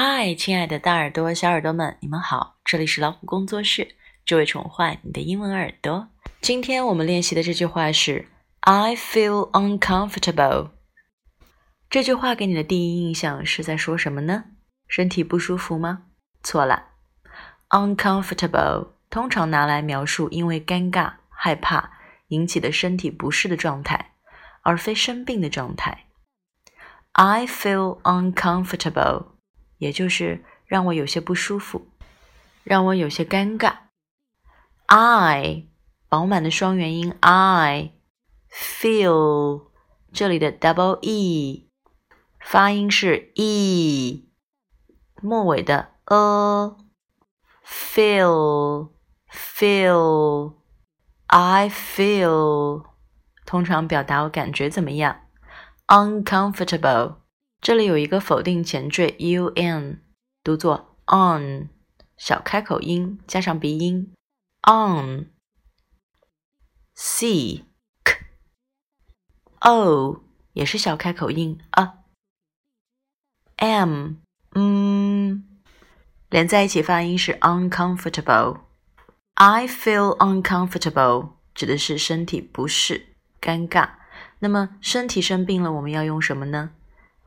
嗨，亲爱的大耳朵、小耳朵们，你们好！这里是老虎工作室，只为宠坏你的英文耳朵。今天我们练习的这句话是 "I feel uncomfortable"。这句话给你的第一印象是在说什么呢？身体不舒服吗？错了，uncomfortable 通常拿来描述因为尴尬、害怕引起的身体不适的状态，而非生病的状态。I feel uncomfortable。也就是让我有些不舒服，让我有些尴尬。I 饱满的双元音 I feel 这里的 double e 发音是 e，末尾的 a feel feel I feel 通常表达我感觉怎么样？uncomfortable。这里有一个否定前缀 un，读作 on，小开口音加上鼻音 on。c k o 也是小开口音 a。m 嗯，连在一起发音是 uncomfortable。I feel uncomfortable 指的是身体不适、尴尬。那么身体生病了，我们要用什么呢？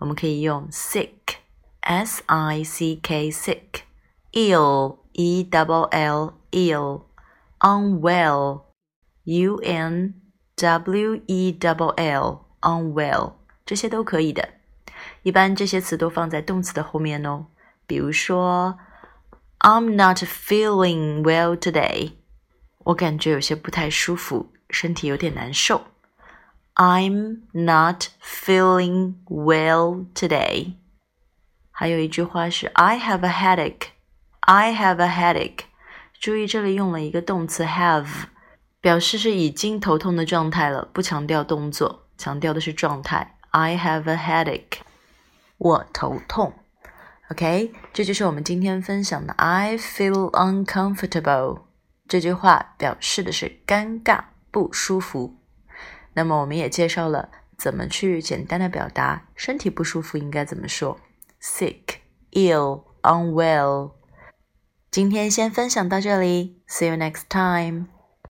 我们可以用 sick，s i c k sick，ill，e double l ill，unwell，u n w e double l，unwell，这些都可以的。一般这些词都放在动词的后面哦。比如说，I'm not feeling well today，我感觉有些不太舒服，身体有点难受。 I'm not feeling well today。还有一句话是 I have a headache。I have a headache。注意这里用了一个动词 have，表示是已经头痛的状态了，不强调动作，强调的是状态。I have a headache。我头痛。OK，这就是我们今天分享的 I feel uncomfortable。这句话表示的是尴尬、不舒服。 那么我们也介绍了怎么去简单的表达身体不舒服应该怎么说，sick、ill、unwell。今天先分享到这里，see you next time。